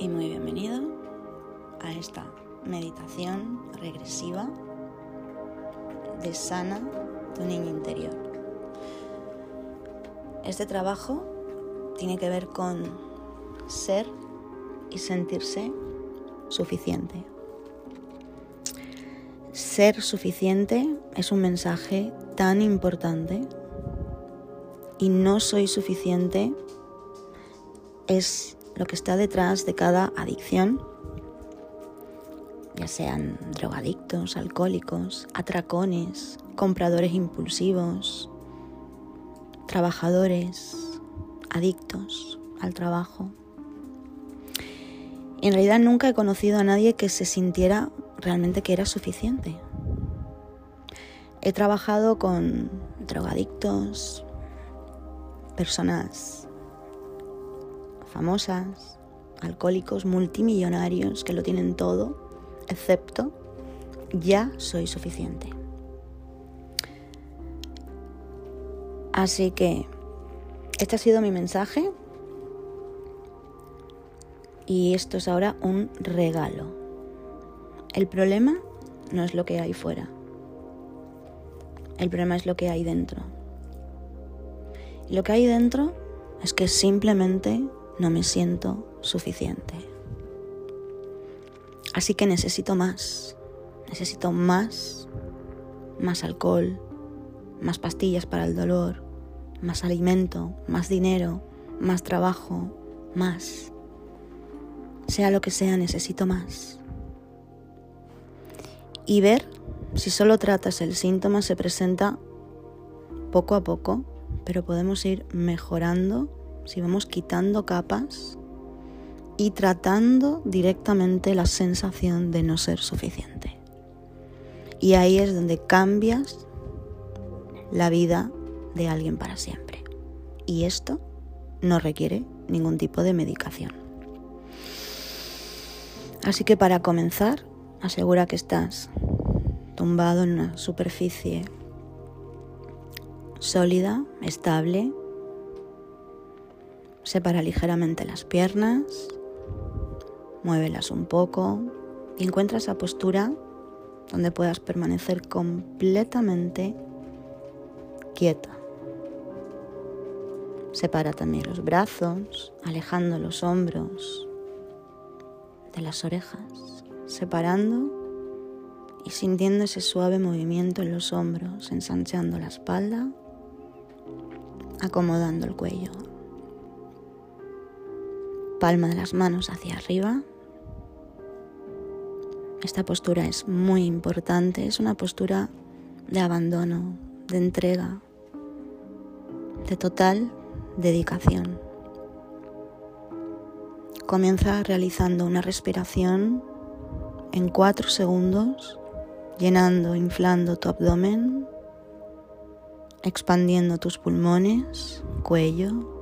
y muy bienvenido a esta meditación regresiva de sana tu niño interior. Este trabajo tiene que ver con ser y sentirse suficiente. Ser suficiente es un mensaje tan importante y no soy suficiente es lo que está detrás de cada adicción, ya sean drogadictos, alcohólicos, atracones, compradores impulsivos, trabajadores, adictos al trabajo. en realidad nunca he conocido a nadie que se sintiera realmente que era suficiente. He trabajado con drogadictos, personas famosas, alcohólicos, multimillonarios que lo tienen todo, excepto ya soy suficiente. Así que este ha sido mi mensaje y esto es ahora un regalo. El problema no es lo que hay fuera. El problema es lo que hay dentro. Lo que hay dentro es que simplemente no me siento suficiente. Así que necesito más, necesito más, más alcohol, más pastillas para el dolor, más alimento, más dinero, más trabajo, más. Sea lo que sea, necesito más. Y ver si solo tratas el síntoma se presenta poco a poco, pero podemos ir mejorando si vamos quitando capas y tratando directamente la sensación de no ser suficiente. Y ahí es donde cambias la vida de alguien para siempre. Y esto no requiere ningún tipo de medicación. Así que para comenzar, asegura que estás tumbado en una superficie sólida, estable, Separa ligeramente las piernas, muévelas un poco y encuentra esa postura donde puedas permanecer completamente quieta. Separa también los brazos, alejando los hombros de las orejas, separando y sintiendo ese suave movimiento en los hombros, ensanchando la espalda, acomodando el cuello palma de las manos hacia arriba. Esta postura es muy importante, es una postura de abandono, de entrega, de total dedicación. Comienza realizando una respiración en cuatro segundos, llenando, inflando tu abdomen, expandiendo tus pulmones, cuello,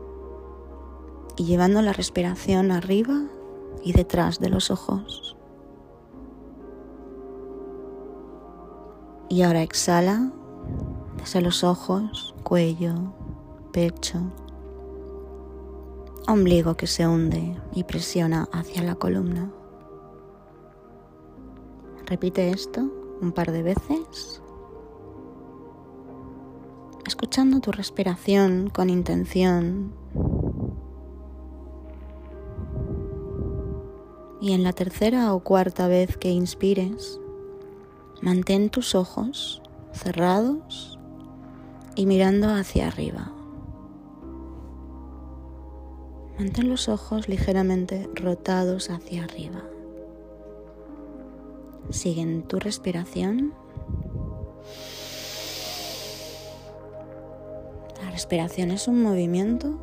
y llevando la respiración arriba y detrás de los ojos. Y ahora exhala desde los ojos, cuello, pecho, ombligo que se hunde y presiona hacia la columna. Repite esto un par de veces, escuchando tu respiración con intención Y en la tercera o cuarta vez que inspires, mantén tus ojos cerrados y mirando hacia arriba. Mantén los ojos ligeramente rotados hacia arriba. Siguen tu respiración. La respiración es un movimiento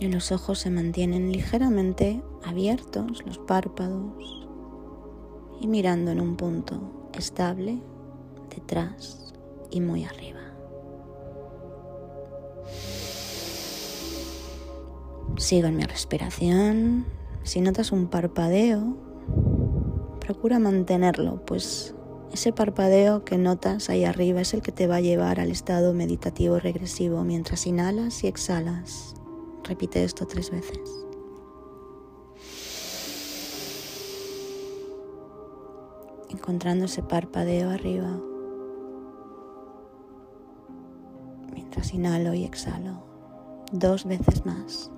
y los ojos se mantienen ligeramente abiertos, los párpados y mirando en un punto estable detrás y muy arriba. Sigo en mi respiración. Si notas un parpadeo, procura mantenerlo, pues ese parpadeo que notas ahí arriba es el que te va a llevar al estado meditativo regresivo mientras inhalas y exhalas Repite esto tres veces. Encontrando ese parpadeo arriba. Mientras inhalo y exhalo. Dos veces más.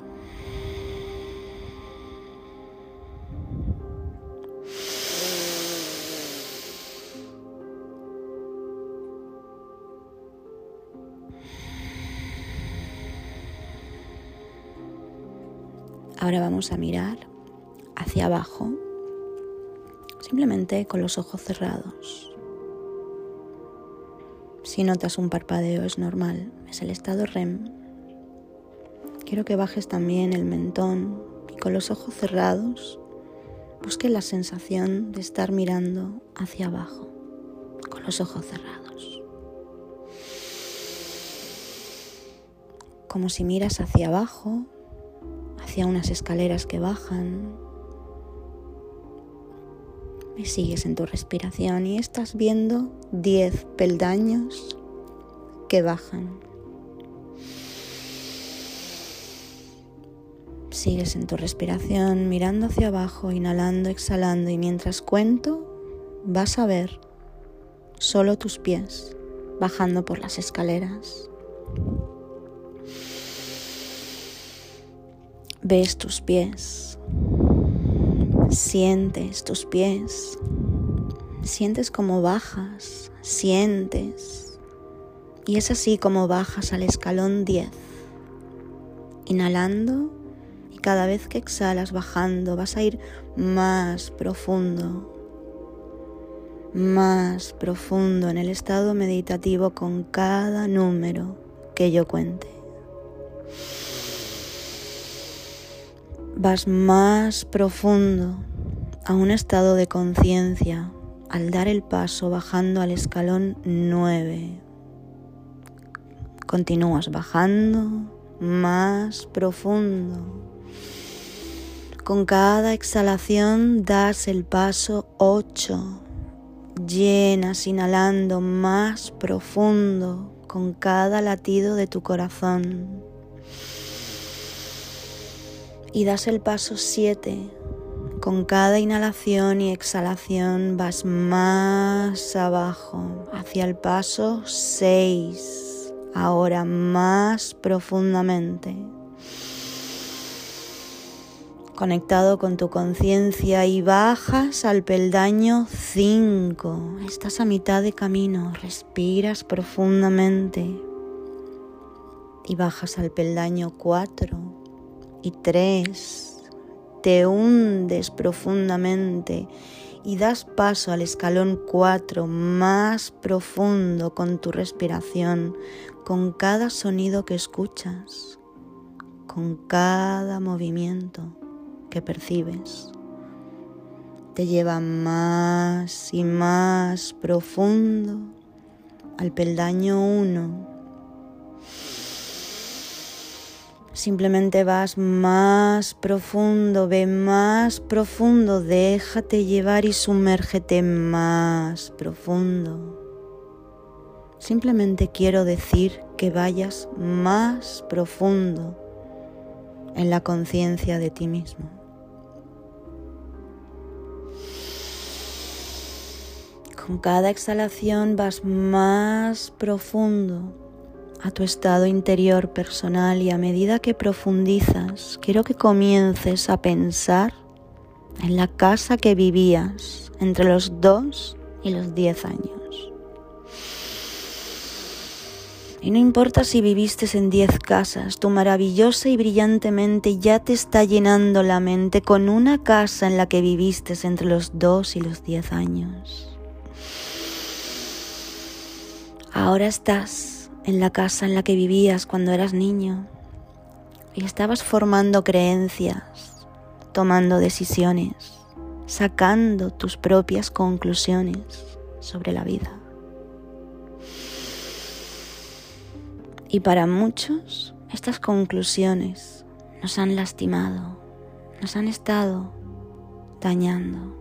Ahora vamos a mirar hacia abajo, simplemente con los ojos cerrados. Si notas un parpadeo es normal, es el estado REM. Quiero que bajes también el mentón y con los ojos cerrados busque la sensación de estar mirando hacia abajo, con los ojos cerrados. Como si miras hacia abajo hacia unas escaleras que bajan. Me sigues en tu respiración y estás viendo 10 peldaños que bajan. Sigues en tu respiración mirando hacia abajo, inhalando, exhalando y mientras cuento vas a ver solo tus pies bajando por las escaleras. Ves tus pies, sientes tus pies, sientes como bajas, sientes. Y es así como bajas al escalón 10, inhalando. Y cada vez que exhalas bajando vas a ir más profundo, más profundo en el estado meditativo con cada número que yo cuente. Vas más profundo a un estado de conciencia al dar el paso bajando al escalón 9. Continúas bajando más profundo. Con cada exhalación das el paso 8. Llenas inhalando más profundo con cada latido de tu corazón y das el paso 7. Con cada inhalación y exhalación vas más abajo, hacia el paso 6, ahora más profundamente. Conectado con tu conciencia y bajas al peldaño 5. Estás a mitad de camino, respiras profundamente y bajas al peldaño 4 y tres, te hundes profundamente y das paso al escalón cuatro más profundo con tu respiración, con cada sonido que escuchas, con cada movimiento que percibes. Te lleva más y más profundo al peldaño uno Simplemente vas más profundo, ve más profundo, déjate llevar y sumérgete más profundo. Simplemente quiero decir que vayas más profundo en la conciencia de ti mismo. Con cada exhalación vas más profundo a tu estado interior personal y a medida que profundizas, quiero que comiences a pensar en la casa que vivías entre los 2 y los 10 años. Y no importa si viviste en 10 casas, tu maravillosa y brillante mente ya te está llenando la mente con una casa en la que viviste entre los 2 y los 10 años. Ahora estás en la casa en la que vivías cuando eras niño y estabas formando creencias, tomando decisiones, sacando tus propias conclusiones sobre la vida. Y para muchos estas conclusiones nos han lastimado, nos han estado dañando.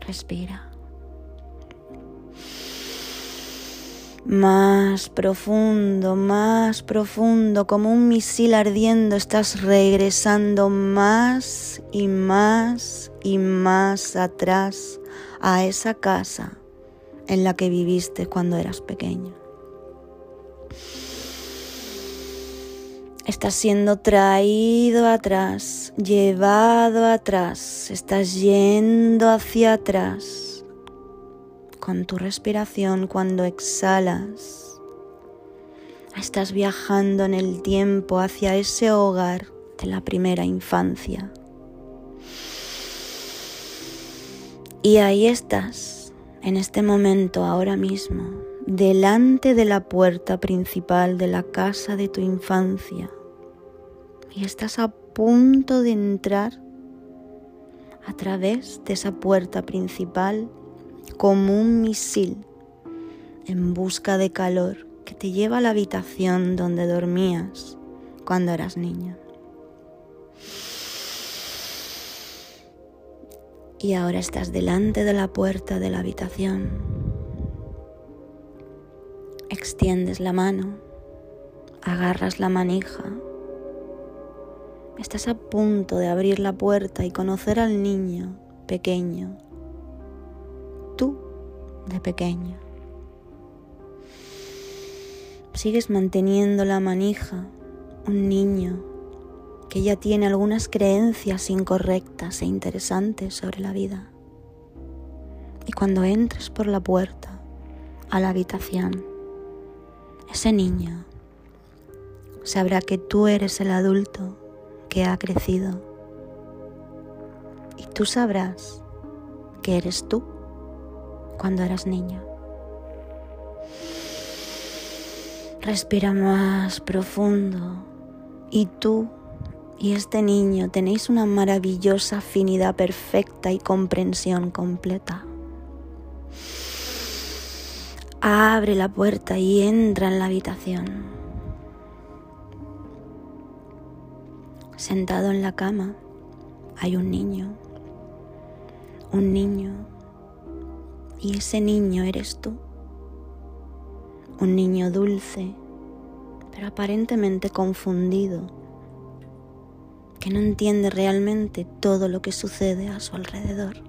Respira. Más profundo, más profundo, como un misil ardiendo, estás regresando más y más y más atrás a esa casa en la que viviste cuando eras pequeño. Estás siendo traído atrás, llevado atrás, estás yendo hacia atrás con tu respiración cuando exhalas. Estás viajando en el tiempo hacia ese hogar de la primera infancia. Y ahí estás, en este momento, ahora mismo, delante de la puerta principal de la casa de tu infancia. Y estás a punto de entrar a través de esa puerta principal como un misil en busca de calor que te lleva a la habitación donde dormías cuando eras niño. y ahora estás delante de la puerta de la habitación. Extiendes la mano, agarras la manija. Estás a punto de abrir la puerta y conocer al niño pequeño, de pequeño. Sigues manteniendo la manija, un niño que ya tiene algunas creencias incorrectas e interesantes sobre la vida. Y cuando entres por la puerta a la habitación, ese niño sabrá que tú eres el adulto que ha crecido. Y tú sabrás que eres tú cuando eras niño. Respira más profundo y tú y este niño tenéis una maravillosa afinidad perfecta y comprensión completa. Abre la puerta y entra en la habitación. Sentado en la cama hay un niño, un niño, y ese niño eres tú. Un niño dulce, pero aparentemente confundido que no entiende realmente todo lo que sucede a su alrededor.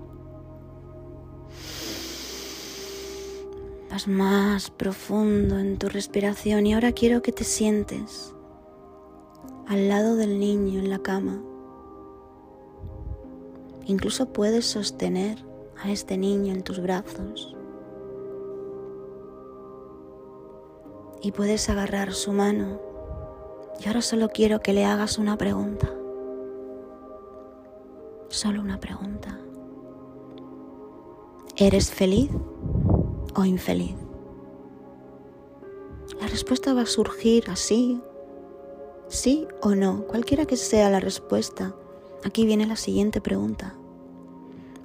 Vas más profundo en tu respiración y ahora quiero que te sientes al lado del niño en la cama. Incluso puedes sostener a este niño en tus brazos y puedes agarrar su mano. Y ahora solo quiero que le hagas una pregunta. Solo una pregunta. ¿Eres feliz o infeliz? La respuesta va a surgir así, sí o no, cualquiera que sea la respuesta. Aquí viene la siguiente pregunta.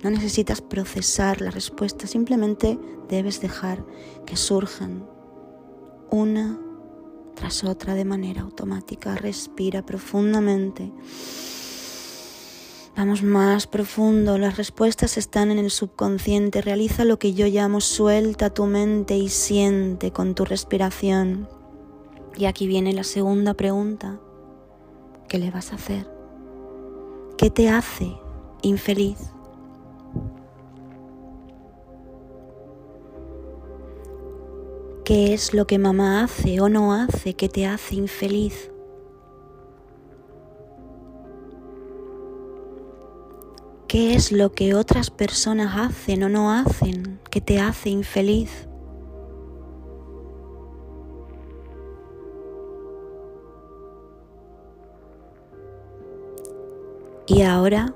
No necesitas procesar la respuesta, simplemente debes dejar que surjan una tras otra de manera automática. Respira profundamente. Vamos más profundo, las respuestas están en el subconsciente. Realiza lo que yo llamo suelta tu mente y siente con tu respiración. Y aquí viene la segunda pregunta. ¿Qué le vas a hacer? ¿Qué te hace infeliz? ¿Qué es lo que mamá hace o no hace que te hace infeliz? ¿Qué es lo que otras personas hacen o no hacen que te hace infeliz? Y ahora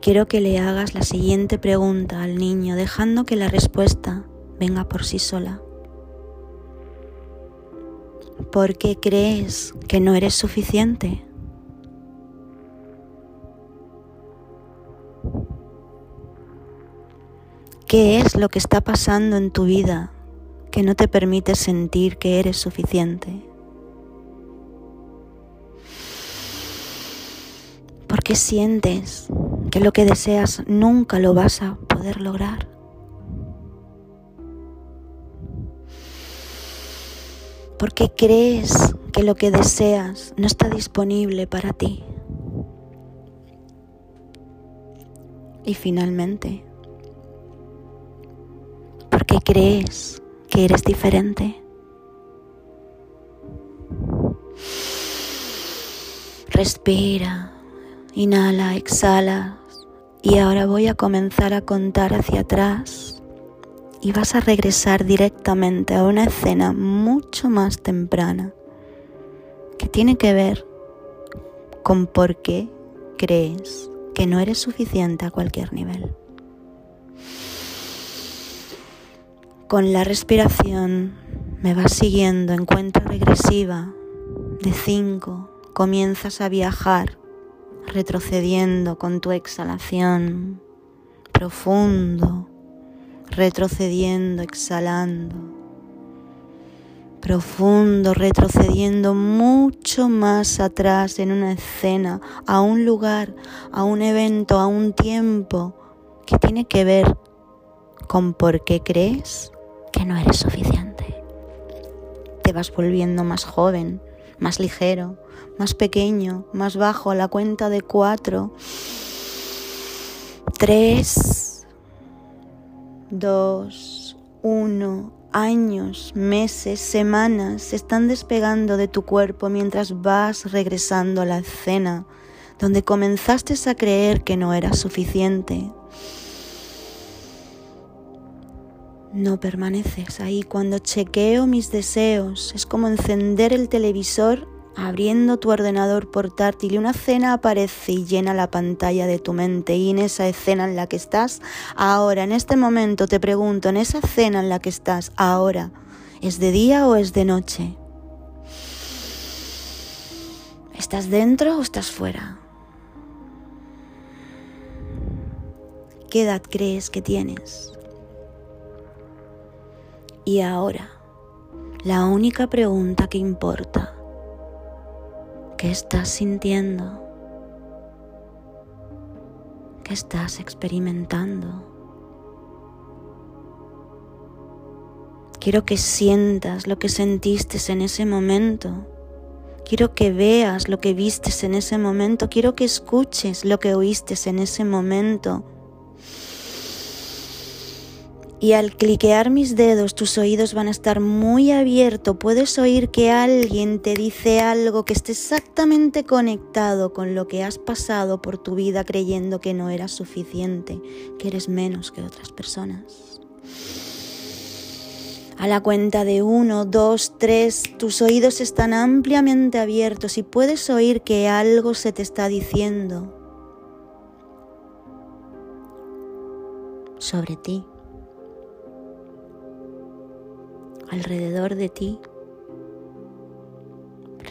quiero que le hagas la siguiente pregunta al niño, dejando que la respuesta venga por sí sola. ¿Por qué crees que no eres suficiente? ¿Qué es lo que está pasando en tu vida que no te permite sentir que eres suficiente? ¿Por qué sientes que lo que deseas nunca lo vas a poder lograr? ¿Por qué crees que lo que deseas no está disponible para ti? Y finalmente, crees que eres diferente. Respira, inhala, exhala. Y ahora voy a comenzar a contar hacia atrás y vas a regresar directamente a una escena mucho más temprana que tiene que ver con por qué crees que no eres suficiente a cualquier nivel. Con la respiración me vas siguiendo en cuenta regresiva de 5 comienzas a viajar, retrocediendo con tu exhalación, profundo, retrocediendo, exhalando, profundo, retrocediendo mucho más atrás en una escena, a un lugar, a un evento, a un tiempo que tiene que ver con por qué crees que no eres suficiente. Te vas volviendo más joven, más ligero, más pequeño, más bajo, a la cuenta de cuatro, tres, dos, uno, años, meses, semanas se están despegando de tu cuerpo mientras vas regresando a la escena donde comenzaste a creer que no era suficiente. No permaneces ahí. Cuando chequeo mis deseos es como encender el televisor abriendo tu ordenador portátil una escena aparece y llena la pantalla de tu mente y en esa escena en la que estás ahora, en este momento te pregunto, en esa escena en la que estás ahora, ¿es de día o es de noche? ¿Estás dentro o estás fuera? ¿Qué edad crees que tienes? Y ahora, la única pregunta que importa, ¿qué estás sintiendo? ¿Qué estás experimentando? Quiero que sientas lo que sentiste en ese momento. Quiero que veas lo que vistes en ese momento. Quiero que escuches lo que oíste en ese momento. Y al cliquear mis dedos tus oídos van a estar muy abiertos. Puedes oír que alguien te dice algo que esté exactamente conectado con lo que has pasado por tu vida creyendo que no eras suficiente, que eres menos que otras personas. A la cuenta de uno, dos, tres, tus oídos están ampliamente abiertos y puedes oír que algo se te está diciendo sobre ti. Alrededor de ti,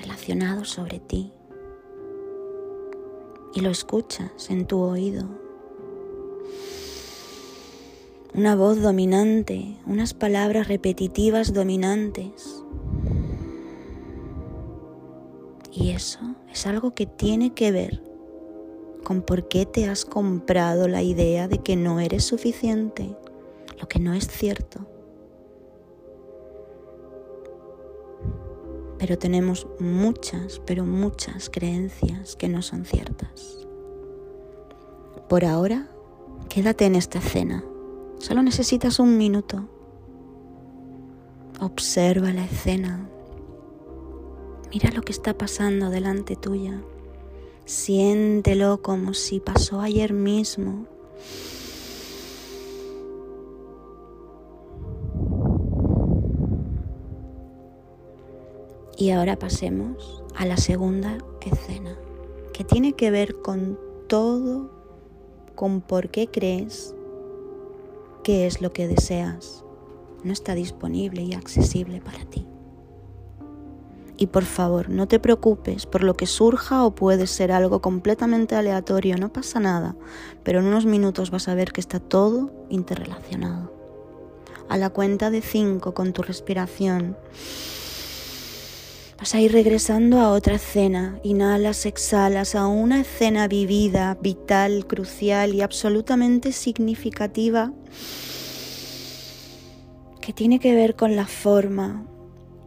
relacionado sobre ti, y lo escuchas en tu oído. Una voz dominante, unas palabras repetitivas dominantes. Y eso es algo que tiene que ver con por qué te has comprado la idea de que no eres suficiente, lo que no es cierto. Pero tenemos muchas, pero muchas creencias que no son ciertas. Por ahora, quédate en esta escena. Solo necesitas un minuto. Observa la escena. Mira lo que está pasando delante tuya. Siéntelo como si pasó ayer mismo. Y ahora pasemos a la segunda escena, que tiene que ver con todo, con por qué crees que es lo que deseas. No está disponible y accesible para ti. Y por favor, no te preocupes por lo que surja o puede ser algo completamente aleatorio, no pasa nada, pero en unos minutos vas a ver que está todo interrelacionado. A la cuenta de cinco con tu respiración Vas a ir regresando a otra escena. Inhalas, exhalas a una escena vivida, vital, crucial y absolutamente significativa que tiene que ver con la forma.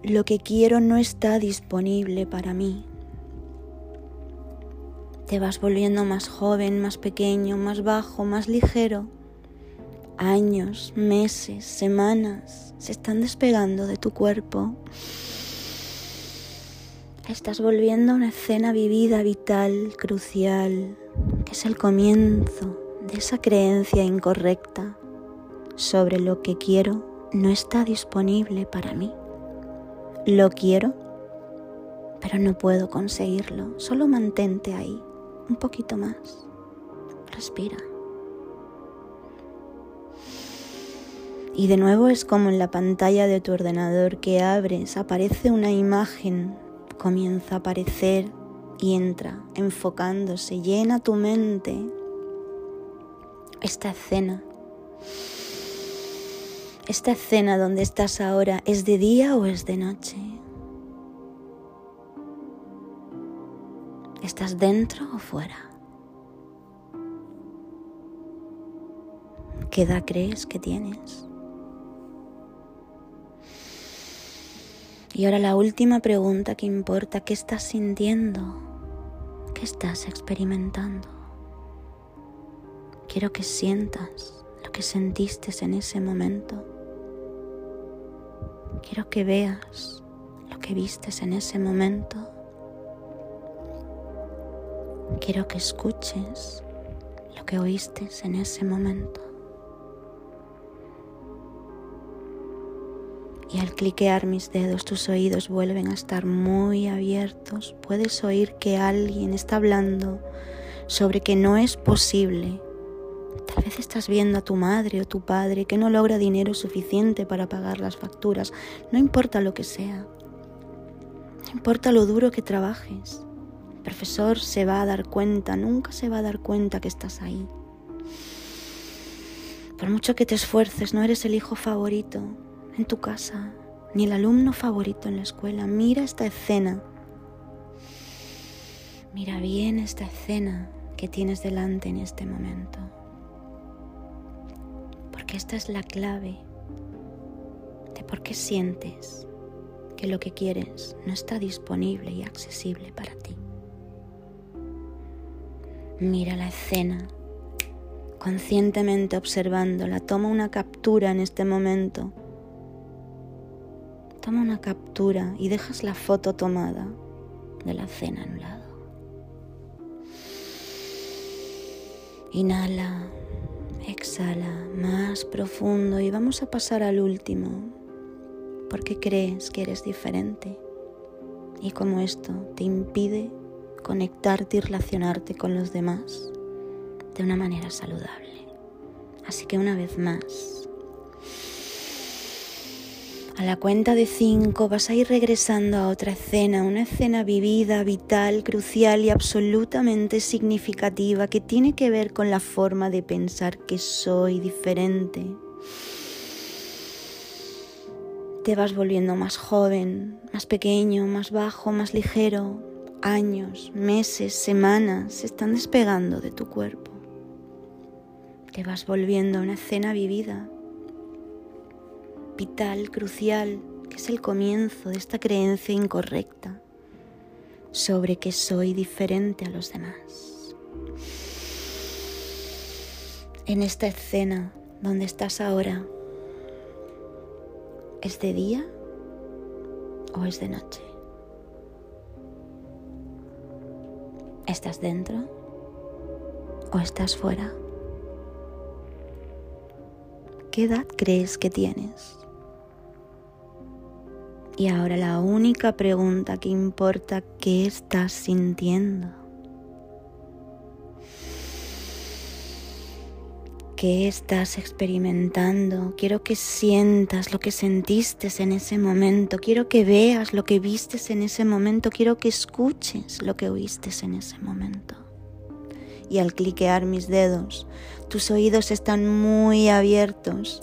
Lo que quiero no está disponible para mí. Te vas volviendo más joven, más pequeño, más bajo, más ligero. años, meses, semanas se están despegando de tu cuerpo. Estás volviendo a una escena vivida, vital, crucial, que es el comienzo de esa creencia incorrecta sobre lo que quiero no está disponible para mí. Lo quiero, pero no puedo conseguirlo. Solo mantente ahí, un poquito más. Respira. Y de nuevo es como en la pantalla de tu ordenador que abres, aparece una imagen, comienza a aparecer y entra enfocándose, llena tu mente esta escena. Esta escena donde estás ahora, ¿es de día o es de noche? ¿Estás dentro o fuera? ¿Qué edad crees que tienes? Y ahora la última pregunta que importa, ¿qué estás sintiendo? ¿Qué estás experimentando? Quiero que sientas lo que sentiste en ese momento. Quiero que veas lo que vistes en ese momento. Quiero que escuches lo que oíste en ese momento. Al cliquear mis dedos tus oídos vuelven a estar muy abiertos. Puedes oír que alguien está hablando sobre que no es posible. Tal vez estás viendo a tu madre o tu padre que no logra dinero suficiente para pagar las facturas. No importa lo que sea. No importa lo duro que trabajes. El profesor se va a dar cuenta, nunca se va a dar cuenta que estás ahí. Por mucho que te esfuerces, no eres el hijo favorito, en tu casa, ni el alumno favorito en la escuela. Mira esta escena. Mira bien esta escena que tienes delante en este momento. Porque esta es la clave de por qué sientes que lo que quieres no está disponible y accesible para ti. Mira la escena, conscientemente observándola, toma una captura en este momento Toma una captura y dejas la foto tomada de la cena en un lado. Inhala, exhala más profundo y vamos a pasar al último porque crees que eres diferente y como esto te impide conectarte y relacionarte con los demás de una manera saludable. Así que una vez más, a la cuenta de cinco vas a ir regresando a otra escena, una escena vivida, vital, crucial y absolutamente significativa que tiene que ver con la forma de pensar que soy diferente. Te vas volviendo más joven, más pequeño, más bajo, más ligero. Años, meses, semanas se están despegando de tu cuerpo. Te vas volviendo a una escena vivida, vital, crucial, que es el comienzo de esta creencia incorrecta sobre que soy diferente a los demás. En esta escena donde estás ahora, ¿es de día o es de noche? ¿Estás dentro o estás fuera? ¿Qué edad crees que tienes? Y ahora la única pregunta que importa, ¿qué estás sintiendo? ¿Qué estás experimentando? Quiero que sientas lo que sentiste en ese momento. Quiero que veas lo que vistes en ese momento. Quiero que escuches lo que oíste en ese momento. Y al cliquear mis dedos, tus oídos están muy abiertos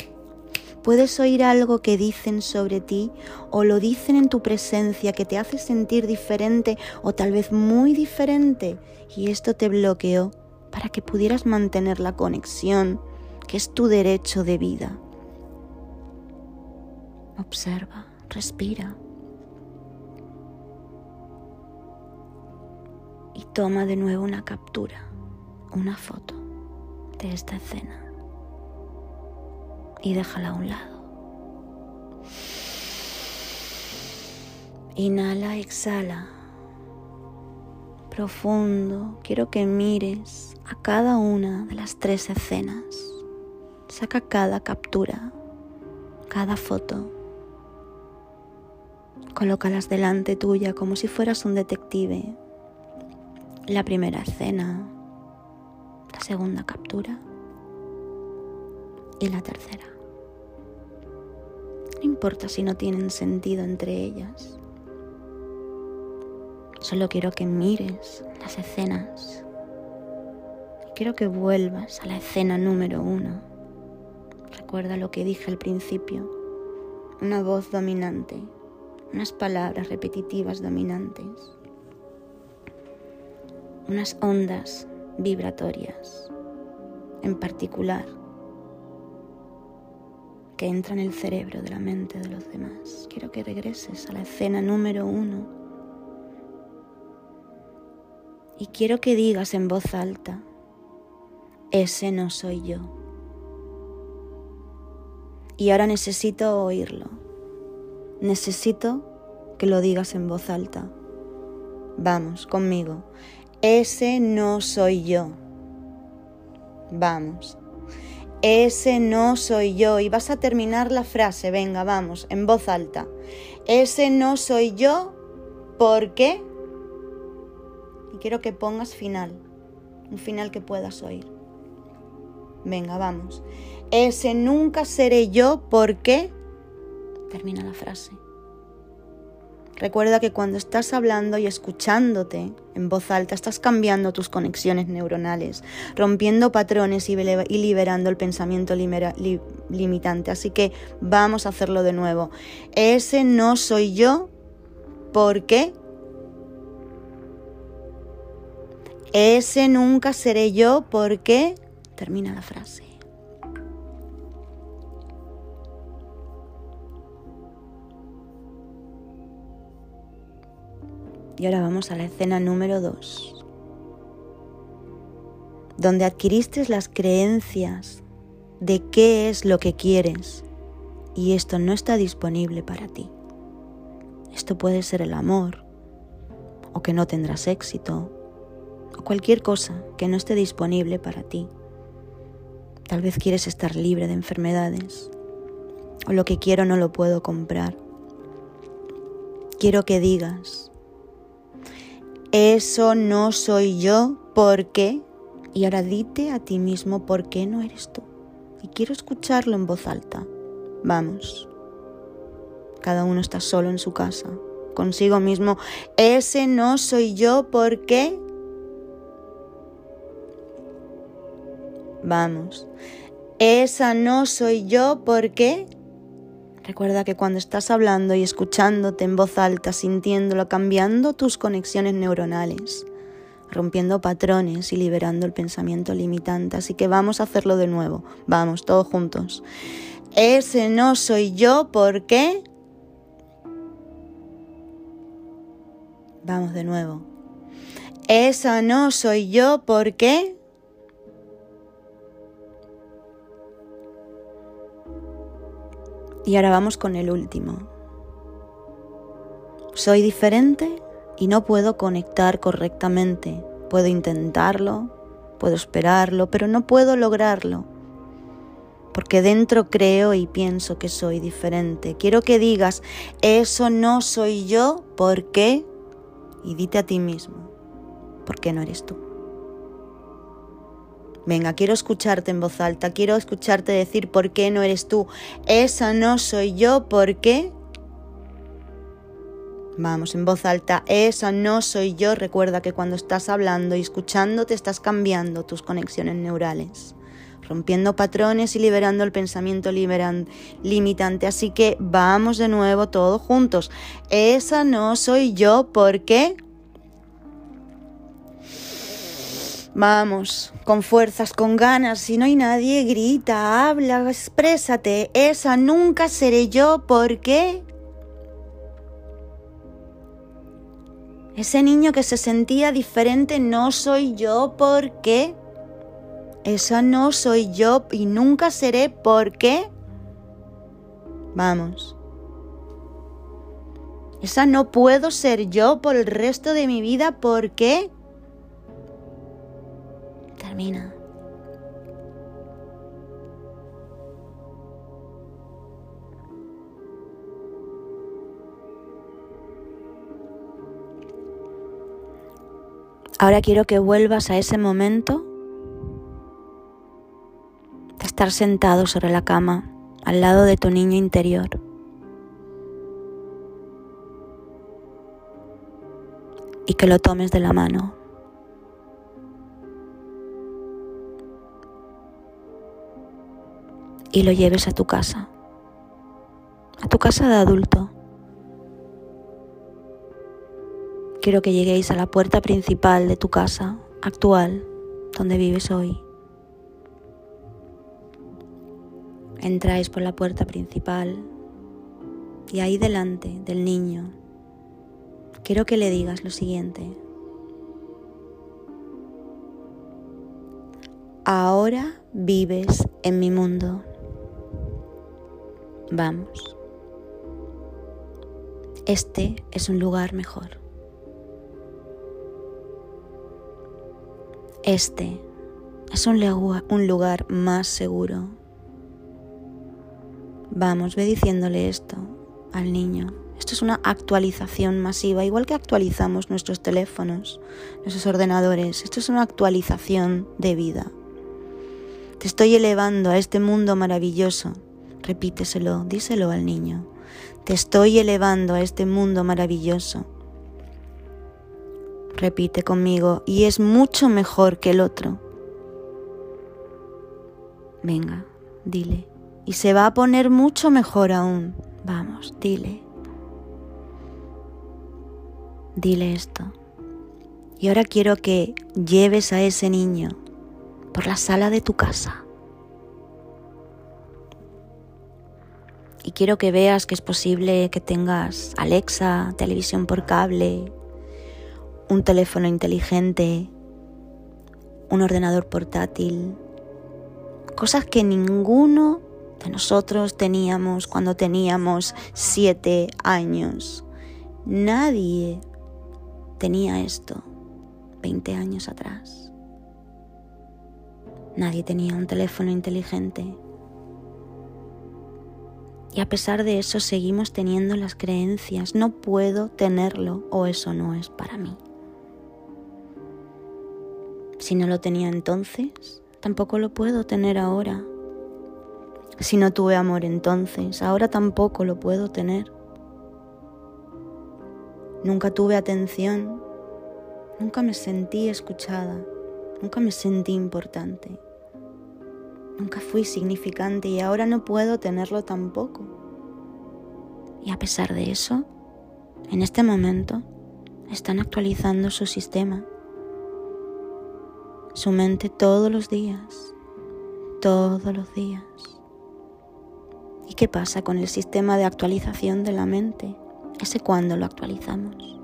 Puedes oír algo que dicen sobre ti o lo dicen en tu presencia que te hace sentir diferente o tal vez muy diferente y esto te bloqueó para que pudieras mantener la conexión que es tu derecho de vida. Observa, respira. Y toma de nuevo una captura, una foto de esta escena y déjala a un lado. Inhala, exhala. Profundo. Quiero que mires a cada una de las tres escenas. Saca cada captura, cada foto. Colócalas delante tuya como si fueras un detective. La primera escena, la segunda captura y la tercera. No importa si no tienen sentido entre ellas. Solo quiero que mires las escenas. Quiero que vuelvas a la escena número uno. Recuerda lo que dije al principio. Una voz dominante, unas palabras repetitivas dominantes, unas ondas vibratorias en particular que entran en el cerebro de la mente de los demás. Quiero que regreses a la escena número uno y quiero que digas en voz alta, ese no soy yo. Y ahora necesito oírlo. Necesito que lo digas en voz alta. Vamos, conmigo. Ese no soy yo. Vamos. Ese no soy yo. Y vas a terminar la frase, venga, vamos, en voz alta. Ese no soy yo porque... Y quiero que pongas final, un final que puedas oír. Venga, vamos. Ese nunca seré yo porque... Termina la frase. Recuerda que cuando estás hablando y escuchándote en voz alta, estás cambiando tus conexiones neuronales, rompiendo patrones y liberando el pensamiento limitante. Así que vamos a hacerlo de nuevo. Ese no soy yo porque ese nunca seré yo porque termina la frase. Y ahora vamos a la escena número 2, donde adquiriste las creencias de qué es lo que quieres y esto no está disponible para ti. Esto puede ser el amor, o que no tendrás éxito, o cualquier cosa que no esté disponible para ti. Tal vez quieres estar libre de enfermedades, o lo que quiero no lo puedo comprar. Quiero que digas, eso no soy yo porque... Y ahora dite a ti mismo por qué no eres tú. Y quiero escucharlo en voz alta. Vamos. Cada uno está solo en su casa, consigo mismo. Ese no soy yo porque... Vamos. Esa no soy yo porque... Recuerda que cuando estás hablando y escuchándote en voz alta, sintiéndolo, cambiando tus conexiones neuronales, rompiendo patrones y liberando el pensamiento limitante. Así que vamos a hacerlo de nuevo. Vamos, todos juntos. Ese no soy yo porque... Vamos de nuevo. Esa no soy yo porque... Y ahora vamos con el último. Soy diferente y no puedo conectar correctamente. Puedo intentarlo, puedo esperarlo, pero no puedo lograrlo. Porque dentro creo y pienso que soy diferente. Quiero que digas, eso no soy yo, ¿por qué? Y dite a ti mismo, ¿por qué no eres tú? Venga, quiero escucharte en voz alta, quiero escucharte decir por qué no eres tú. Esa no soy yo, ¿por qué? Vamos, en voz alta, esa no soy yo. Recuerda que cuando estás hablando y escuchando te estás cambiando tus conexiones neurales, rompiendo patrones y liberando el pensamiento limitante. Así que vamos de nuevo todos juntos. Esa no soy yo, ¿por qué? Vamos, con fuerzas, con ganas, si no hay nadie, grita, habla, exprésate. Esa nunca seré yo, ¿por qué? Ese niño que se sentía diferente no soy yo, ¿por qué? Esa no soy yo y nunca seré, ¿por qué? Vamos. Esa no puedo ser yo por el resto de mi vida porque... Ahora quiero que vuelvas a ese momento de estar sentado sobre la cama al lado de tu niño interior. Y que lo tomes de la mano. Y lo lleves a tu casa. A tu casa de adulto. Quiero que lleguéis a la puerta principal de tu casa actual, donde vives hoy. Entráis por la puerta principal y ahí delante del niño quiero que le digas lo siguiente. Ahora vives en mi mundo. Vamos. Este es un lugar mejor. Este es un, lugar más seguro. Vamos, ve diciéndole esto al niño. Esto es una actualización masiva, igual que actualizamos nuestros teléfonos, nuestros ordenadores. Esto es una actualización de vida. Te estoy elevando a este mundo maravilloso. Repíteselo, díselo al niño. Te estoy elevando a este mundo maravilloso. Repite conmigo, y es mucho mejor que el otro. Venga, dile. Y se va a poner mucho mejor aún. Vamos, dile. Dile esto. Y ahora quiero que lleves a ese niño por la sala de tu casa. Y quiero que veas que es posible que tengas Alexa, televisión por cable, un teléfono inteligente, un ordenador portátil, cosas que ninguno de nosotros teníamos cuando teníamos siete años. Nadie tenía esto 20 años atrás. Nadie tenía un teléfono inteligente. Y a pesar de eso seguimos teniendo las creencias, no puedo tenerlo o eso no es para mí. Si no lo tenía entonces, tampoco lo puedo tener ahora. Si no tuve amor entonces, ahora tampoco lo puedo tener. Nunca tuve atención, nunca me sentí escuchada, nunca me sentí importante, nunca fui significante y ahora no puedo tenerlo tampoco. Y a pesar de eso, en este momento están actualizando su sistema su mente todos los días, todos los días. ¿Y qué pasa con el sistema de actualización de la mente? ¿Ese cuándo lo actualizamos?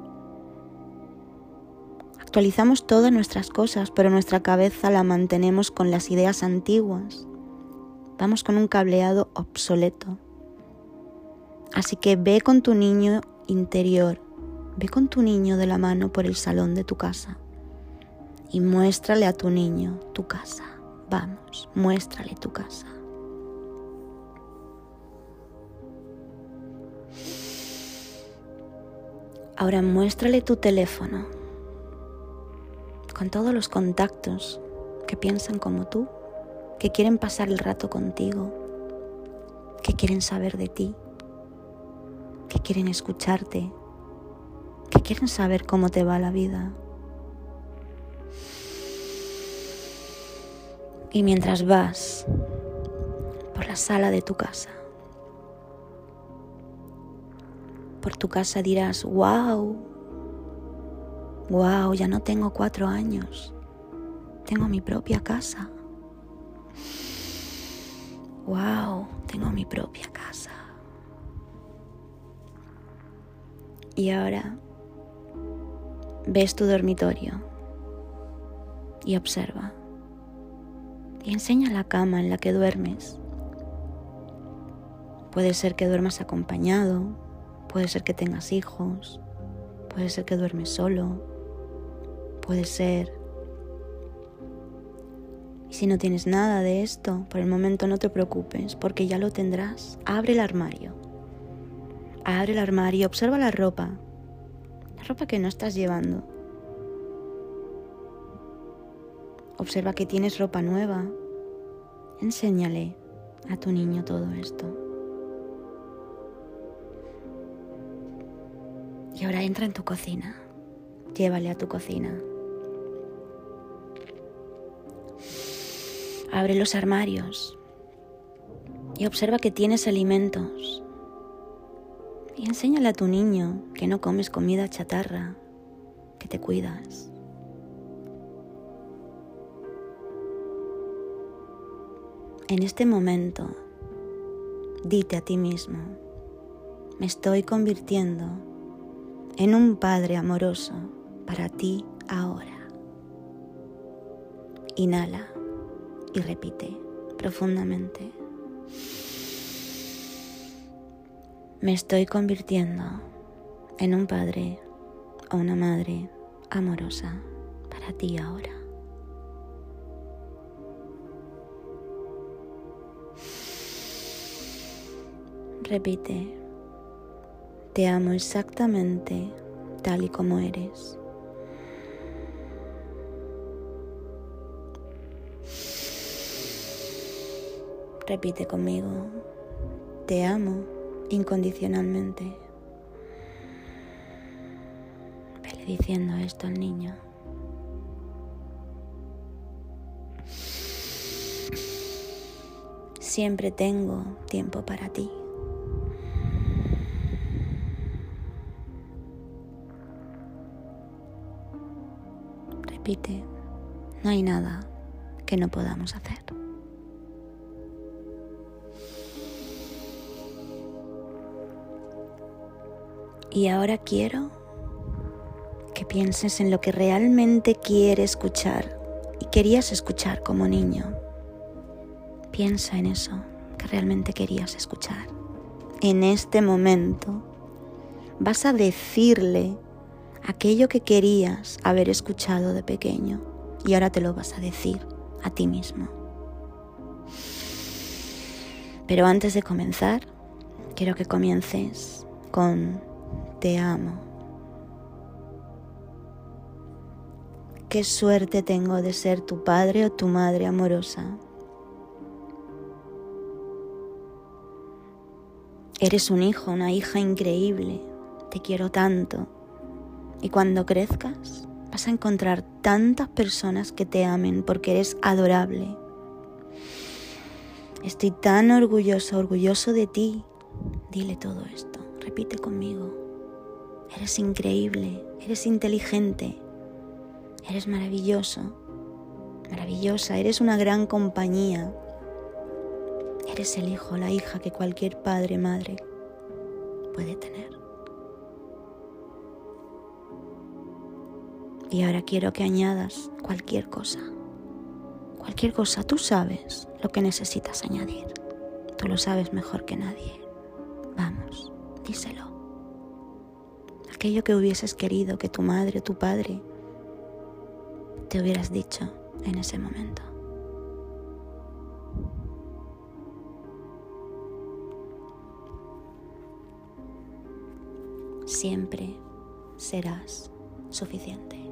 Actualizamos todas nuestras cosas, pero nuestra cabeza la mantenemos con las ideas antiguas. Vamos con un cableado obsoleto. Así que ve con tu niño interior, ve con tu niño de la mano por el salón de tu casa y muéstrale a tu niño tu casa. Vamos, muéstrale tu casa. Ahora muéstrale tu teléfono con todos los contactos que piensan como tú, que quieren pasar el rato contigo, que quieren saber de ti, que quieren escucharte, que quieren saber cómo te va la vida. Y mientras vas por la sala de tu casa, por tu casa dirás, wow, wow, ya no tengo cuatro años, tengo mi propia casa. Wow, tengo mi propia casa. Y ahora ves tu dormitorio y observa y enseña la cama en la que duermes. Puede ser que duermas acompañado, puede ser que tengas hijos, puede ser que duermes solo, puede ser... Y si no tienes nada de esto, por el momento no te preocupes, porque ya lo tendrás. Abre el armario. Abre el armario, observa la ropa. La ropa que no estás llevando. Observa que tienes ropa nueva. Enséñale a tu niño todo esto. Y ahora entra en tu cocina. Llévale a tu cocina. Abre los armarios y observa que tienes alimentos. Y enséñale a tu niño que no comes comida chatarra, que te cuidas. En este momento, dite a ti mismo, me estoy convirtiendo en un Padre amoroso para ti ahora. Inhala y repite profundamente. Me estoy convirtiendo en un padre o una madre amorosa para ti ahora. Repite te amo exactamente tal y como eres. Repite conmigo, te amo incondicionalmente. Vele diciendo esto al niño. Siempre tengo tiempo para ti. no hay nada que no podamos hacer. Y ahora quiero que pienses en lo que realmente quieres escuchar y querías escuchar como niño. Piensa en eso que realmente querías escuchar. En este momento vas a decirle aquello que querías haber escuchado de pequeño y ahora te lo vas a decir a ti mismo. Pero antes de comenzar, quiero que comiences con te amo. Qué suerte tengo de ser tu padre o tu madre amorosa. Eres un hijo, una hija increíble. Te quiero tanto. Y cuando crezcas, vas a encontrar tantas personas que te amen porque eres adorable. Estoy tan orgulloso, orgulloso de ti. Dile todo esto, repite conmigo. Eres increíble, eres inteligente, eres maravilloso, maravillosa, eres una gran compañía. Eres el hijo, la hija que cualquier padre, madre puede tener. Y ahora quiero que añadas cualquier cosa. Cualquier cosa, tú sabes lo que necesitas añadir. Tú lo sabes mejor que nadie. Vamos, díselo. Aquello que hubieses querido que tu madre o tu padre te hubieras dicho en ese momento. Siempre serás suficiente.